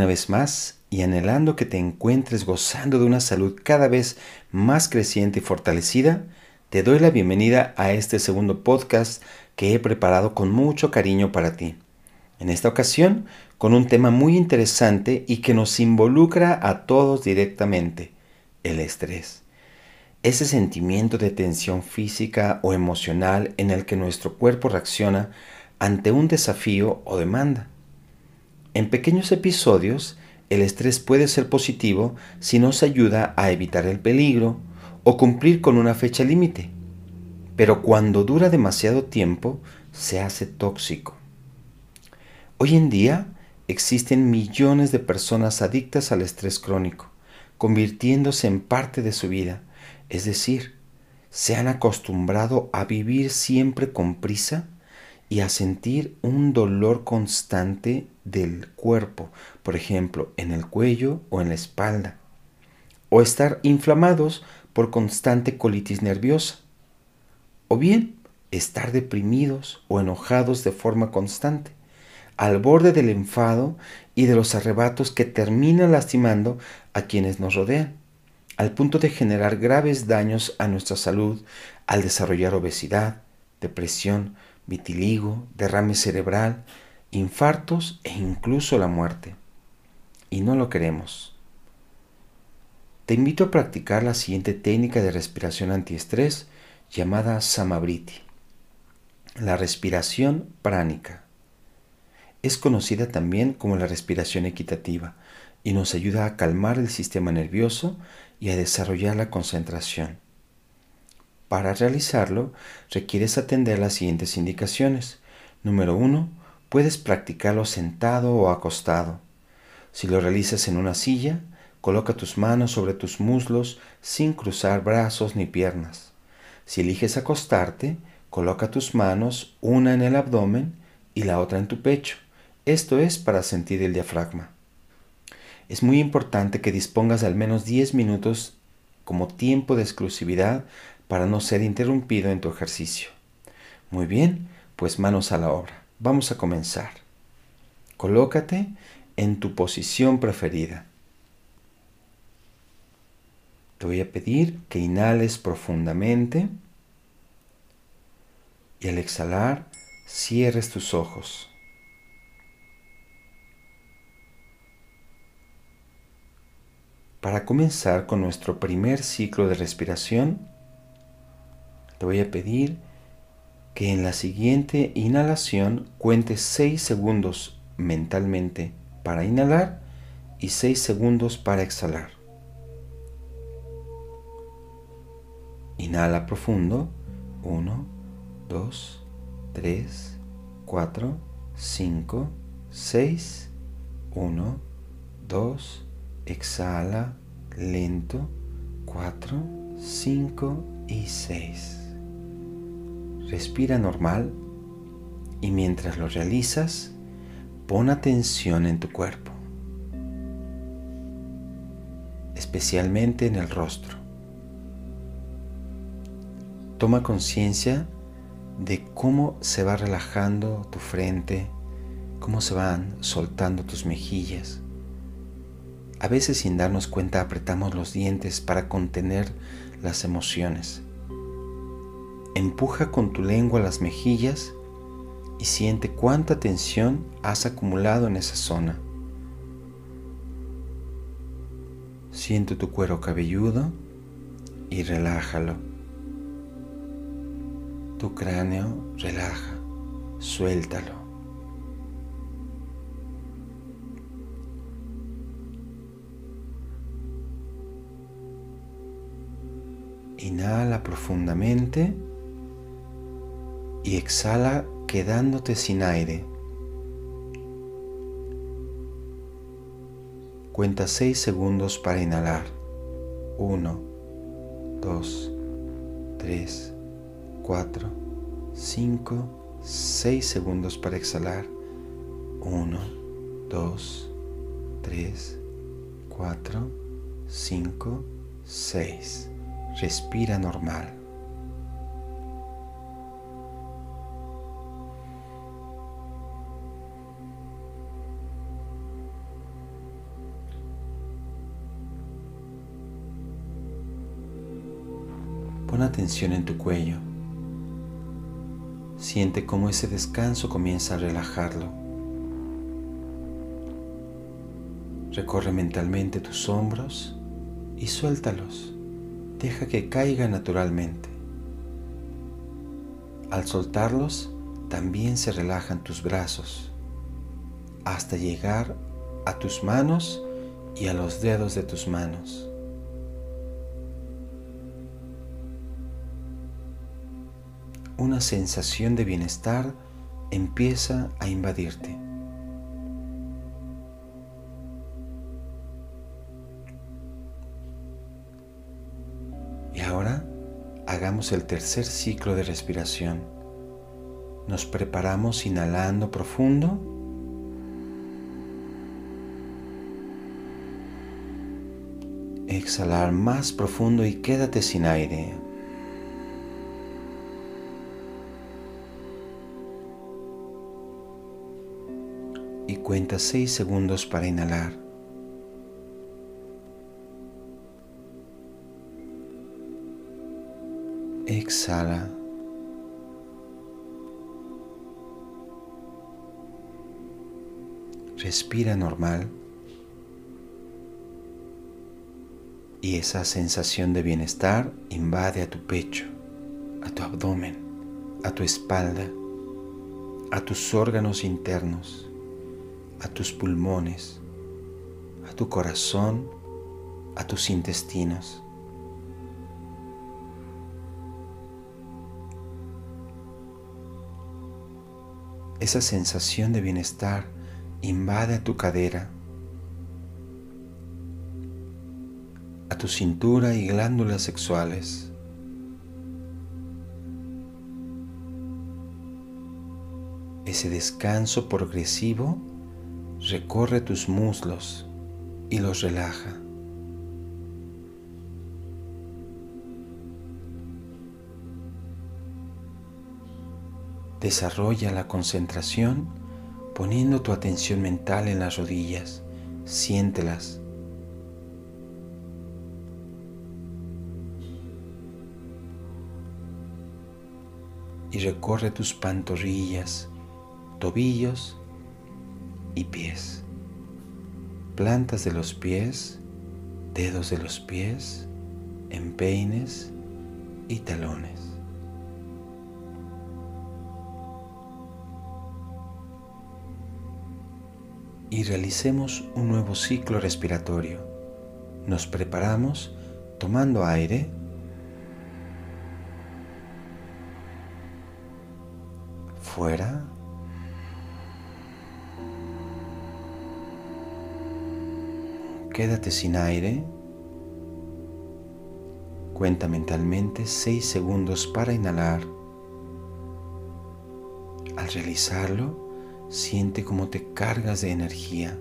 Una vez más, y anhelando que te encuentres gozando de una salud cada vez más creciente y fortalecida, te doy la bienvenida a este segundo podcast que he preparado con mucho cariño para ti. En esta ocasión, con un tema muy interesante y que nos involucra a todos directamente, el estrés. Ese sentimiento de tensión física o emocional en el que nuestro cuerpo reacciona ante un desafío o demanda. En pequeños episodios, el estrés puede ser positivo si nos ayuda a evitar el peligro o cumplir con una fecha límite, pero cuando dura demasiado tiempo se hace tóxico. Hoy en día existen millones de personas adictas al estrés crónico, convirtiéndose en parte de su vida, es decir, se han acostumbrado a vivir siempre con prisa y a sentir un dolor constante del cuerpo, por ejemplo, en el cuello o en la espalda, o estar inflamados por constante colitis nerviosa, o bien estar deprimidos o enojados de forma constante, al borde del enfado y de los arrebatos que terminan lastimando a quienes nos rodean, al punto de generar graves daños a nuestra salud al desarrollar obesidad, depresión, vitiligo, derrame cerebral, infartos e incluso la muerte. Y no lo queremos. Te invito a practicar la siguiente técnica de respiración antiestrés llamada Samabriti, la respiración pránica. Es conocida también como la respiración equitativa y nos ayuda a calmar el sistema nervioso y a desarrollar la concentración. Para realizarlo, requieres atender las siguientes indicaciones. Número 1. Puedes practicarlo sentado o acostado. Si lo realizas en una silla, coloca tus manos sobre tus muslos sin cruzar brazos ni piernas. Si eliges acostarte, coloca tus manos una en el abdomen y la otra en tu pecho. Esto es para sentir el diafragma. Es muy importante que dispongas de al menos 10 minutos como tiempo de exclusividad para no ser interrumpido en tu ejercicio. Muy bien, pues manos a la obra. Vamos a comenzar. Colócate en tu posición preferida. Te voy a pedir que inhales profundamente y al exhalar cierres tus ojos. Para comenzar con nuestro primer ciclo de respiración, te voy a pedir que en la siguiente inhalación cuentes 6 segundos mentalmente para inhalar y 6 segundos para exhalar. Inhala profundo. 1, 2, 3, 4, 5, 6. 1, 2, exhala lento. 4, 5 y 6. Respira normal y mientras lo realizas, pon atención en tu cuerpo, especialmente en el rostro. Toma conciencia de cómo se va relajando tu frente, cómo se van soltando tus mejillas. A veces sin darnos cuenta apretamos los dientes para contener las emociones. Empuja con tu lengua las mejillas y siente cuánta tensión has acumulado en esa zona. Siente tu cuero cabelludo y relájalo. Tu cráneo relaja, suéltalo. Inhala profundamente y exhala quedándote sin aire. Cuenta 6 segundos para inhalar. 1, 2, 3, 4, 5, 6 segundos para exhalar. 1, 2, 3, 4, 5, 6. Respira normal. Pon atención en tu cuello. Siente cómo ese descanso comienza a relajarlo. Recorre mentalmente tus hombros y suéltalos. Deja que caiga naturalmente. Al soltarlos, también se relajan tus brazos hasta llegar a tus manos y a los dedos de tus manos. Una sensación de bienestar empieza a invadirte. Y ahora hagamos el tercer ciclo de respiración. Nos preparamos inhalando profundo exhalar más profundo y quédate sin aire. Cuenta 6 segundos para inhalar. Exhala. Respira normal. y esa sensación de bienestar invade a tu pecho, a tu abdomen, a tu espalda, a tus órganos internos, a tus pulmones, a tu corazón, a tus intestinos. Esa sensación de bienestar invade a tu cadera, tu cintura y glándulas sexuales. Ese descanso progresivo recorre tus muslos y los relaja. Desarrolla la concentración poniendo tu atención mental en las rodillas. Siéntelas y recorre tus pantorrillas, tobillos y pies. Plantas de los pies, dedos de los pies, empeines y talones. Y realicemos un nuevo ciclo respiratorio. Nos preparamos tomando aire fuera. Quédate sin aire. Cuenta mentalmente 6 segundos para inhalar. Al realizarlo, siente cómo te cargas de energía.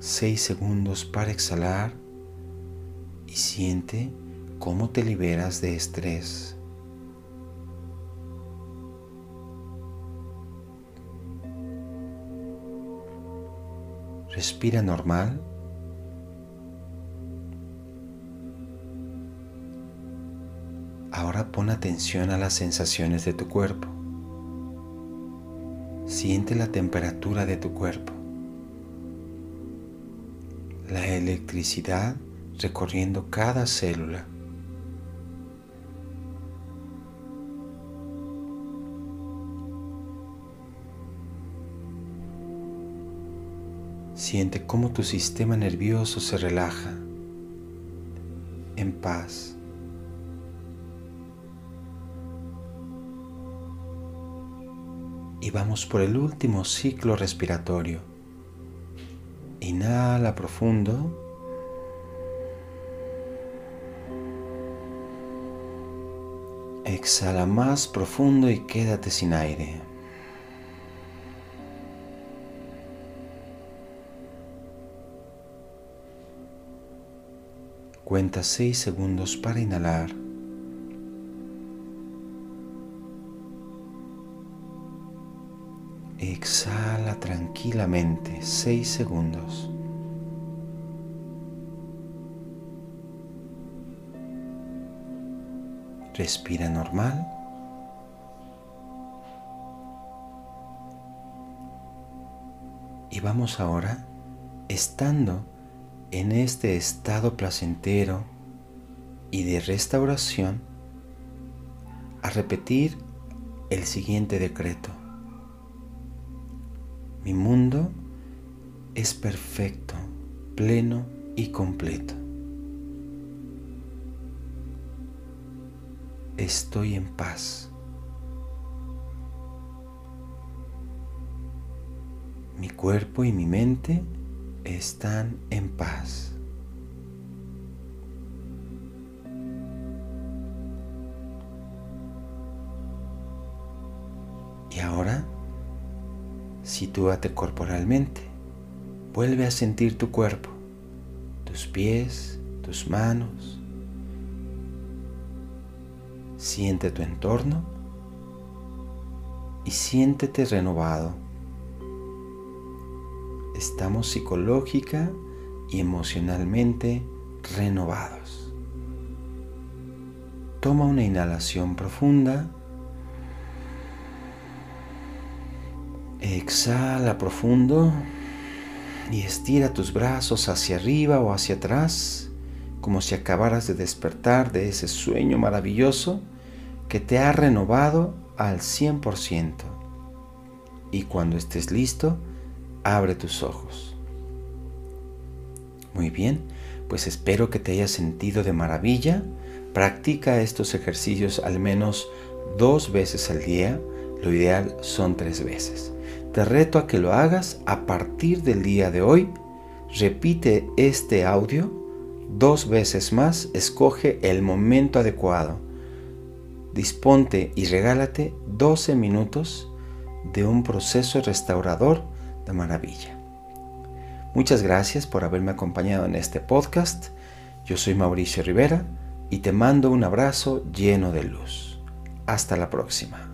6 segundos para exhalar y siente cómo te liberas de estrés. Respira normal. Ahora pon atención a las sensaciones de tu cuerpo. Siente la temperatura de tu cuerpo. La electricidad recorriendo cada célula. Siente cómo tu sistema nervioso se relaja en paz. Y vamos por el último ciclo respiratorio. Inhala profundo. Exhala más profundo y quédate sin aire. Cuenta 6 segundos para inhalar. Exhala tranquilamente 6 Respira normal. Y vamos ahora, estando en este estado placentero y de restauración, a repetir el siguiente decreto. Mi mundo es perfecto, pleno y completo. Estoy en paz. Mi cuerpo y mi mente están en paz. Y ahora, sitúate corporalmente. Vuelve a sentir tu cuerpo, tus pies, tus manos. Siente tu entorno y siéntete renovado estamos psicológica y emocionalmente renovados. Toma una inhalación profunda. Exhala profundo y estira tus brazos hacia arriba o hacia atrás, como si acabaras de despertar de ese sueño maravilloso que te ha renovado al 100%. Y cuando estés listo, abre tus ojos. Muy bien, pues espero que te hayas sentido de maravilla. Practica estos ejercicios al menos dos veces al día. Lo ideal son tres veces. Te reto a que lo hagas a partir del día de hoy. Repite este audio dos veces más. Escoge el momento adecuado. Disponte y regálate 12 minutos de un proceso restaurador maravilla. Muchas gracias por haberme acompañado en este podcast. Yo soy Mauricio Rivera y te mando un abrazo lleno de luz. Hasta la próxima.